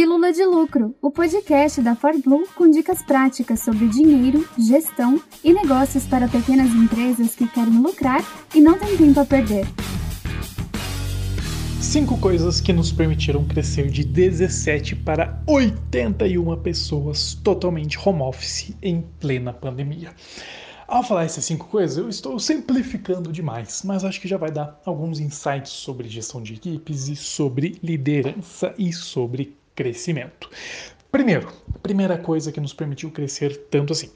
Pílula de Lucro, o podcast da ForBlue com dicas práticas sobre dinheiro, gestão e negócios para pequenas empresas que querem lucrar e não têm tempo a perder. Cinco coisas que nos permitiram crescer de 17 para 81 pessoas totalmente home office em plena pandemia. Ao falar essas cinco coisas, eu estou simplificando demais, mas acho que já vai dar alguns insights sobre gestão de equipes e sobre liderança e sobre crescimento. Primeiro, primeira coisa que nos permitiu crescer tanto assim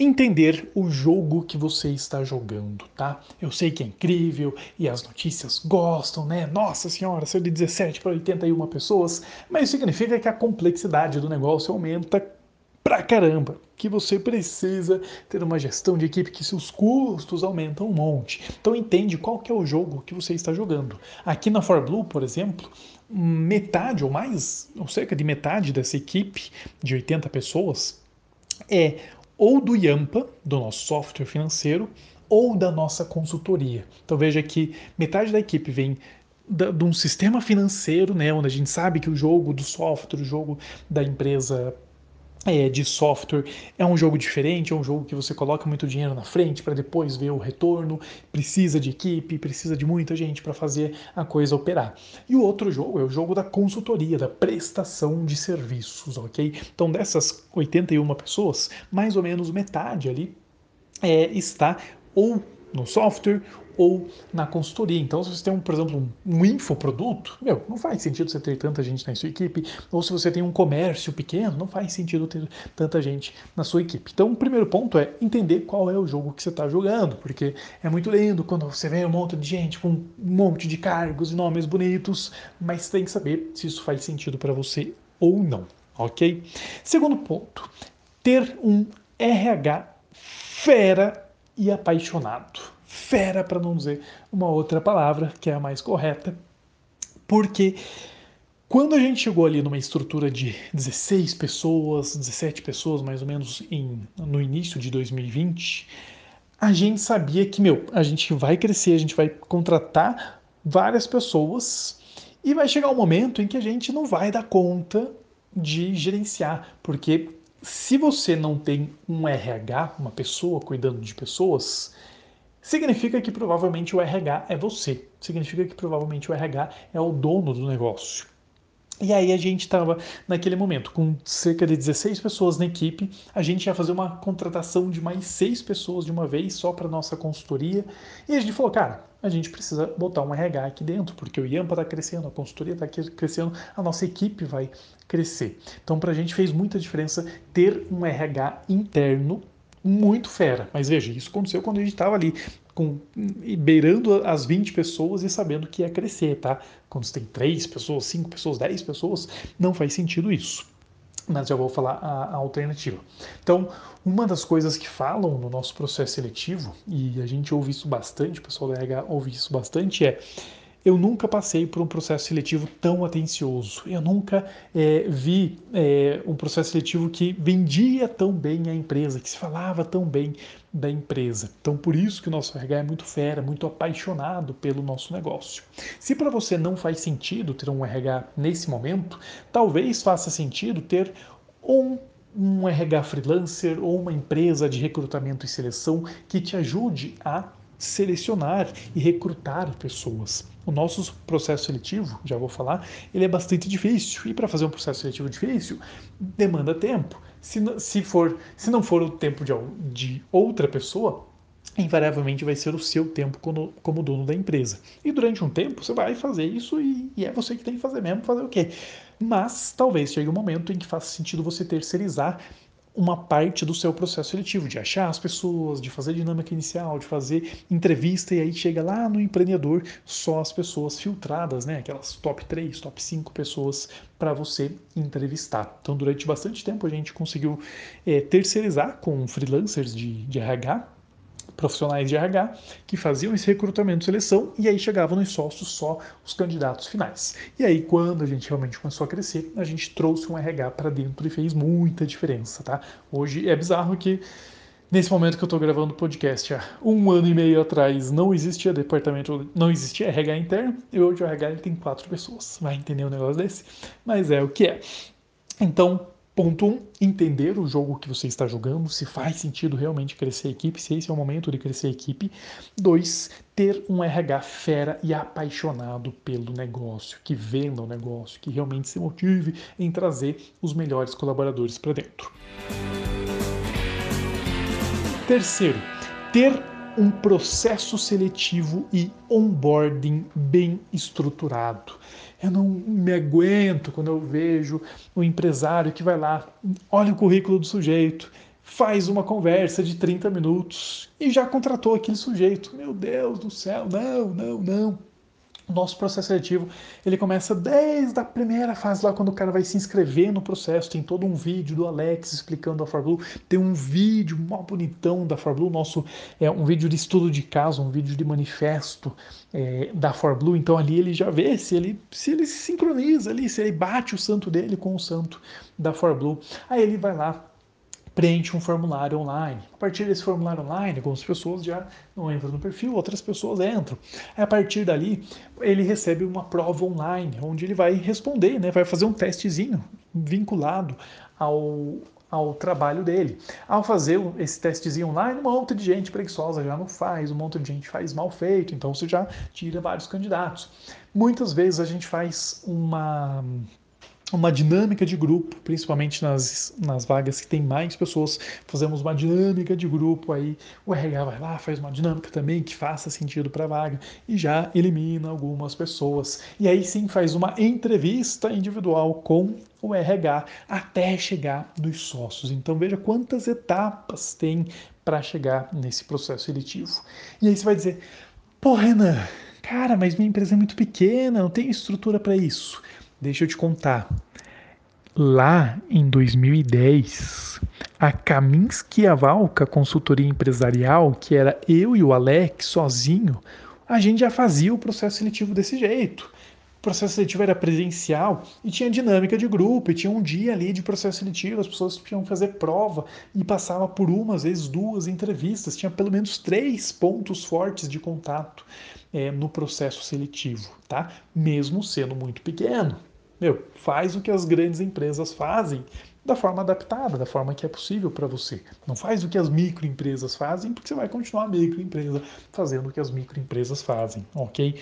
entender o jogo que você está jogando, tá? Eu sei que é incrível e as notícias gostam, né? Nossa senhora, saiu de 17 para 81 pessoas, mas isso significa que a complexidade do negócio aumenta pra caramba, que você precisa ter uma gestão de equipe que seus custos aumentam um monte. Então entende qual que é o jogo que você está jogando. Aqui na ForBlue, por exemplo, metade ou mais, ou cerca de metade dessa equipe de 80 pessoas é ou do Yampa, do nosso software financeiro, ou da nossa consultoria. Então veja que metade da equipe vem de um sistema financeiro, né, onde a gente sabe que o jogo do software, o jogo da empresa é, de software é um jogo diferente, é um jogo que você coloca muito dinheiro na frente para depois ver o retorno, precisa de equipe, precisa de muita gente para fazer a coisa operar. E o outro jogo é o jogo da consultoria, da prestação de serviços, ok? Então dessas 81 pessoas, mais ou menos metade ali é, está ou no software ou na consultoria. Então, se você tem, um, por exemplo, um, infoproduto, meu, não faz sentido você ter tanta gente na sua equipe. Ou se você tem um comércio pequeno, não faz sentido ter tanta gente na sua equipe. Então, o primeiro ponto é entender qual é o jogo que você está jogando, porque é muito lindo quando você vê um monte de gente com um monte de cargos e nomes bonitos, mas tem que saber se isso faz sentido para você ou não, ok? Segundo ponto, ter um RH fera e apaixonado fera, para não dizer uma outra palavra que é a mais correta, porque quando a gente chegou ali numa estrutura de 16 pessoas, 17 pessoas mais ou menos em, no início de 2020, a gente sabia que, meu, a gente vai crescer, a gente vai contratar várias pessoas e vai chegar um momento em que a gente não vai dar conta de gerenciar, porque se você não tem um RH, uma pessoa cuidando de pessoas, significa que provavelmente o RH é você. Significa que provavelmente o RH é o dono do negócio. E aí a gente estava naquele momento com cerca de 16 pessoas na equipe, a gente ia fazer uma contratação de mais seis pessoas de uma vez só para nossa consultoria, e a gente falou, cara, a gente precisa botar um RH aqui dentro, porque o IAMPA está crescendo, a consultoria está crescendo, a nossa equipe vai crescer. Então para a gente fez muita diferença ter um RH interno muito fera. Mas veja, isso aconteceu quando a gente estava ali com, beirando as 20 pessoas e sabendo que ia crescer, tá? Quando você tem 3 pessoas, 5 pessoas, 10 pessoas, não faz sentido isso. Mas já vou falar a, a alternativa. Então, uma das coisas que falam no nosso processo seletivo, e a gente ouve isso bastante, o pessoal da RH ouve isso bastante, é eu nunca passei por um processo seletivo tão atencioso. Eu nunca é, vi é, um processo seletivo que vendia tão bem a empresa, que se falava tão bem da empresa. Então, por isso que o nosso RH é muito fera, muito apaixonado pelo nosso negócio. Se para você não faz sentido ter um RH nesse momento, talvez faça sentido ter um um RH freelancer ou uma empresa de recrutamento e seleção que te ajude a selecionar e recrutar pessoas. O nosso processo seletivo, já vou falar, ele é bastante difícil. E para fazer um processo seletivo difícil, demanda tempo. Se, se, for, se não for o tempo de, de outra pessoa, invariavelmente vai ser o seu tempo como, como dono da empresa. E durante um tempo você vai fazer isso e, e, é você que tem que fazer mesmo, fazer o quê? Mas talvez chegue um momento em que faça sentido você terceirizar uma parte do seu processo seletivo, de achar as pessoas, de fazer dinâmica inicial, de fazer entrevista, e aí chega lá no empreendedor só as pessoas filtradas, né? Aquelas top 3, top 5 pessoas para você entrevistar. Então, durante bastante tempo a gente conseguiu é, terceirizar com freelancers de, de RH profissionais de RH que faziam esse recrutamento e seleção e aí chegavam nos sócios só os candidatos finais. E aí, quando a gente realmente começou a crescer, a gente trouxe um RH para dentro e fez muita diferença, tá? Hoje é bizarro que Nesse momento que eu estou gravando o podcast, há um ano e meio atrás não existia departamento, não existia RH interno, e hoje o RH tem quatro pessoas. Vai entender um negócio desse? Mas é o que é. Então, ponto um, entender o jogo que você está jogando, se faz sentido realmente crescer a equipe, se esse é o momento de crescer a equipe. Dois, ter um RH fera e apaixonado pelo negócio, que venda o negócio, que realmente se motive em trazer os melhores colaboradores para dentro. Terceiro, ter um processo seletivo e onboarding bem estruturado. Eu não me aguento quando eu vejo um empresário que vai lá, olha o currículo do sujeito, faz uma conversa de 30 minutos e já contratou aquele sujeito. Meu Deus do céu, não, não, não nosso processo seletivo ele começa desde a primeira fase lá quando o cara vai se inscrever no processo tem todo um vídeo do Alex explicando a ForBlue tem um vídeo mó bonitão da ForBlue nosso é um vídeo de estudo de caso um vídeo de manifesto é, da ForBlue então ali ele já vê se ele se ele se sincroniza ali se ele bate o santo dele com o santo da ForBlue aí ele vai lá preenche um formulário online. A partir desse formulário online, algumas pessoas já não entram no perfil, outras pessoas entram. A partir dali, ele recebe uma prova online, onde ele vai responder, né? vai fazer um testezinho vinculado ao, ao trabalho dele. Ao fazer esse testezinho online, um monte de gente preguiçosa já não faz, um monte de gente faz mal feito, então você já tira vários candidatos. Muitas vezes a gente faz uma uma dinâmica de grupo, principalmente nas, nas vagas que tem mais pessoas, fazemos uma dinâmica de grupo aí, o RH vai lá, faz uma dinâmica também que faça sentido para a vaga e já elimina algumas pessoas. E aí sim faz uma entrevista individual com o RH até chegar nos sócios. Então veja quantas etapas tem para chegar nesse processo seletivo. E aí você vai dizer: "Pô, Renan, cara, mas minha empresa é muito pequena, não tem estrutura para isso". Deixa eu te contar. Lá em 2010, a Kaminsky Avalka Consultoria Empresarial, que era eu e o Alex sozinho, a gente já fazia o processo seletivo desse jeito. O processo seletivo era presencial e tinha dinâmica de grupo, e tinha um dia ali de processo seletivo, as pessoas tinham que fazer prova e passava por uma, às vezes duas entrevistas, tinha pelo menos três pontos fortes de contato é, no processo seletivo, tá? Mesmo sendo muito pequeno. Meu, faz o que as grandes empresas fazem da forma adaptada, da forma que é possível para você. Não faz o que as microempresas fazem, porque você vai continuar microempresa fazendo o que as microempresas fazem, ok?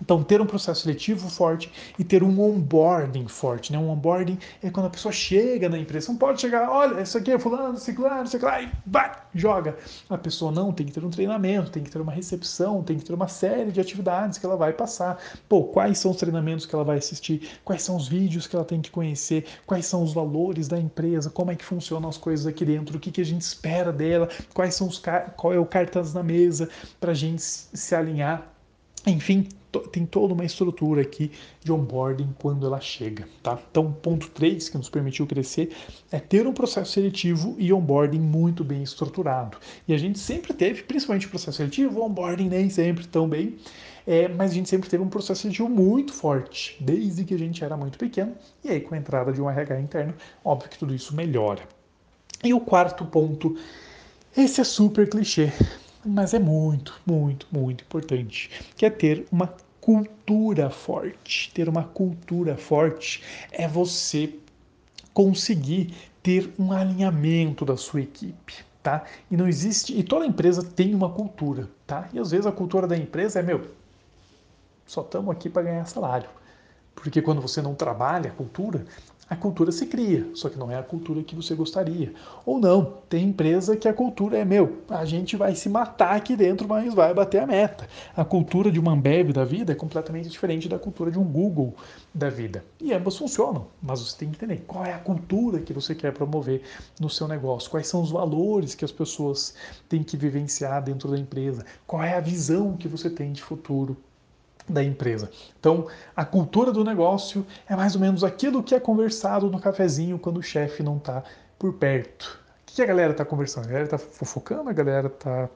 Então, ter um processo seletivo forte e ter um onboarding forte. Né? Um onboarding é quando a pessoa chega na empresa. Não pode chegar, olha, isso aqui é fulano, ciclano, aqui, e vai, joga. A pessoa não, tem que ter um treinamento, tem que ter uma recepção, tem que ter uma série de atividades que ela vai passar. Pô, quais são os treinamentos que ela vai assistir? Quais são os vídeos que ela tem que conhecer? Quais são os valores da empresa? Como é que funcionam as coisas aqui dentro? O que, que a gente espera dela? Quais são os qual é o cartas na mesa para a gente se alinhar? Enfim, tem toda uma estrutura aqui de onboarding quando ela chega, tá? Então, ponto 3 que nos permitiu crescer é ter um processo seletivo e onboarding muito bem estruturado. E a gente sempre teve, principalmente o processo seletivo, onboarding nem sempre tão bem, é, mas a gente sempre teve um processo seletivo muito forte, desde que a gente era muito pequeno, e aí com a entrada de um RH interno, óbvio que tudo isso melhora. E o quarto ponto, esse é super clichê, mas é muito, muito, muito importante, que é ter uma cultura forte. Ter uma cultura forte é você conseguir ter um alinhamento da sua equipe, tá? E não existe, e toda empresa tem uma cultura, tá? E às vezes a cultura da empresa é, meu, só estamos aqui para ganhar salário. Porque quando você não trabalha a cultura, a cultura se cria, só que não é a cultura que você gostaria. Ou não, tem empresa que a cultura é meu, a gente vai se matar aqui dentro, mas vai bater a meta. A cultura de uma Ambev da vida é completamente diferente da cultura de um Google da vida. E ambas funcionam, mas você tem que entender qual é a cultura que você quer promover no seu negócio, quais são os valores que as pessoas têm que vivenciar dentro da empresa, qual é a visão que você tem de futuro da empresa. Então, a cultura do negócio é mais ou menos aquilo que é conversado no cafezinho quando o chefe não está por perto. O que a galera está conversando? A galera está fofocando, a galera está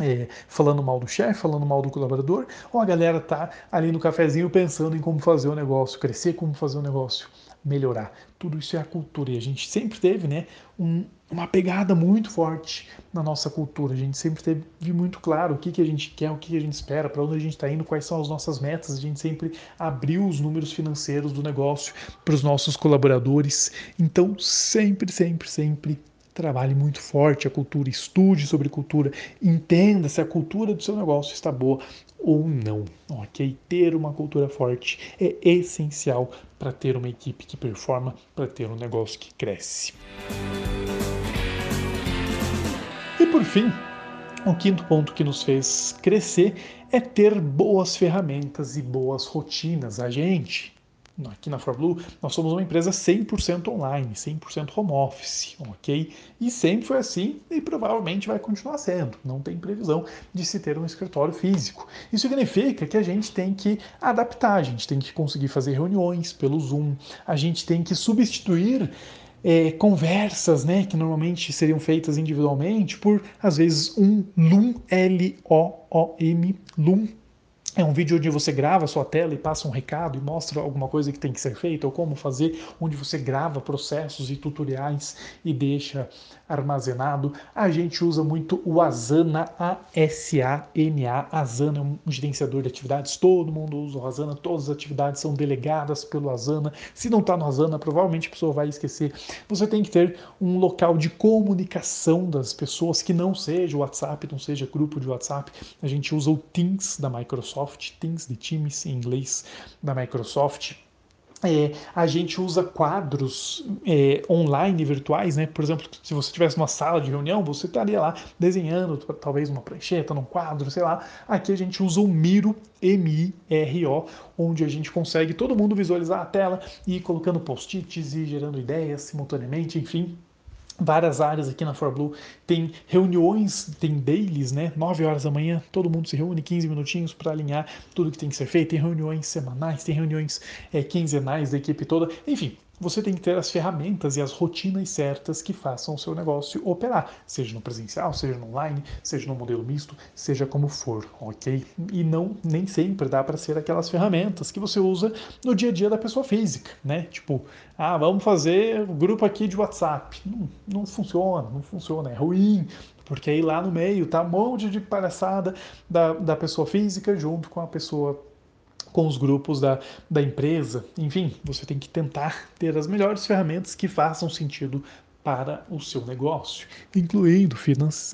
é, falando mal do chefe, falando mal do colaborador, ou a galera está ali no cafezinho pensando em como fazer o negócio crescer, como fazer o negócio melhorar. Tudo isso é a cultura e a gente sempre teve, né, um, uma pegada muito forte na nossa cultura. A gente sempre teve muito claro o que, que a gente quer, o que, que a gente espera, para onde a gente está indo, quais são as nossas metas. A gente sempre abriu os números financeiros do negócio para os nossos colaboradores. Então, sempre, sempre, sempre trabalhe muito forte a cultura, estude sobre cultura, entenda se a cultura do seu negócio está boa ou não, ok? Ter uma cultura forte é essencial para ter uma equipe que performa, para ter um negócio que cresce. E por fim, o quinto ponto que nos fez crescer é ter boas ferramentas e boas rotinas. A gente, aqui na ForBlue, nós somos uma empresa 100% online, 100% home office, ok? E sempre foi assim e provavelmente vai continuar sendo. Não tem previsão de se ter um escritório físico. Isso significa que a gente tem que adaptar, a gente tem que conseguir fazer reuniões pelo Zoom, a gente tem que substituir é, conversas, né, que normalmente seriam feitas individualmente, por às vezes um Loom, L-O-O-M, Loom é um vídeo onde você grava a sua tela e passa um recado e mostra alguma coisa que tem que ser feita, ou como fazer, onde você grava processos e tutoriais e deixa armazenado. A gente usa muito o Asana, A-S-A-N-A. Asana é um gerenciador de atividades, todo mundo usa o Asana, todas as atividades são delegadas pelo Asana. Se não está no Asana, provavelmente a pessoa vai esquecer. Você tem que ter um local de comunicação das pessoas que não seja o WhatsApp, não seja grupo de WhatsApp. A gente usa o Teams da Microsoft, Teams de Teams em inglês da Microsoft é, a gente usa quadros é, online virtuais, né? Por exemplo, se você tivesse uma sala de reunião, você estaria lá desenhando talvez uma prancheta, num quadro, sei lá. Aqui a gente usa o Miro, M-I-R-O, onde a gente consegue todo mundo visualizar a tela e ir colocando post-its e gerando ideias simultaneamente, enfim várias áreas aqui na ForBlue. Tem reuniões, tem dailies, né? 9 horas da manhã, todo mundo se reúne 15 minutinhos para alinhar tudo que tem que ser feito. Tem reuniões semanais, tem reuniões é, quinzenais da equipe toda. Enfim, você tem que ter as ferramentas e as rotinas certas que façam o seu negócio operar, seja no presencial, seja no online, seja no modelo misto, seja como for, ok? E não nem sempre dá para ser aquelas ferramentas que você usa no dia a dia da pessoa física, né? Tipo, ah, vamos fazer grupo aqui de WhatsApp. Não, não funciona, não funciona, é ruim, porque aí lá no meio tá um monte de palhaçada da, da pessoa física junto com a pessoa com os grupos da, da empresa. Enfim, você tem que tentar ter as melhores ferramentas que façam sentido para o seu negócio, incluindo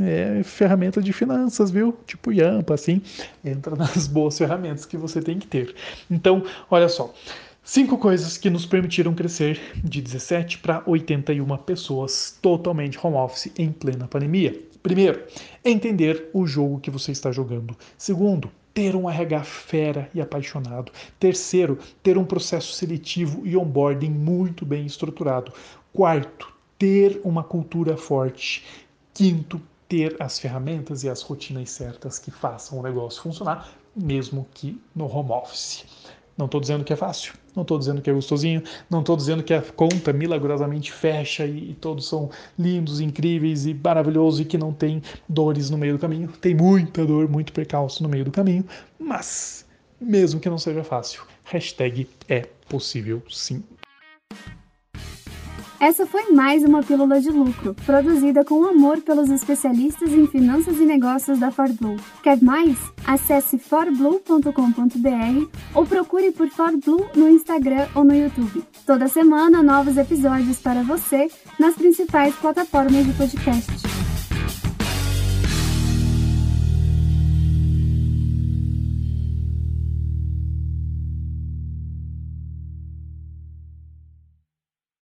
é, ferramenta de finanças, viu? Tipo Yampa, assim, entra nas boas ferramentas que você tem que ter. Então, olha só. Cinco coisas que nos permitiram crescer de 17 para 81 pessoas totalmente home office em plena pandemia. Primeiro, entender o jogo que você está jogando. Segundo, ter um RH fera e apaixonado. Terceiro, ter um processo seletivo e onboarding muito bem estruturado. Quarto, ter uma cultura forte. Quinto, ter as ferramentas e as rotinas certas que façam o negócio funcionar, mesmo que no home office. Não estou dizendo que é fácil, não estou dizendo que é gostosinho, não estou dizendo que a conta milagrosamente fecha e, e, todos são lindos, incríveis e maravilhosos e que não tem dores no meio do caminho. Tem muita dor, muito percalço no meio do caminho, mas mesmo que não seja fácil, hashtag é possível sim. Essa foi mais uma Pílula de Lucro, produzida com amor pelos especialistas em finanças e negócios da ForBlue. Quer mais? Acesse forblue.com.br ou procure por ForBlue no Instagram ou no YouTube. Toda semana, novos episódios para você nas principais plataformas de podcast.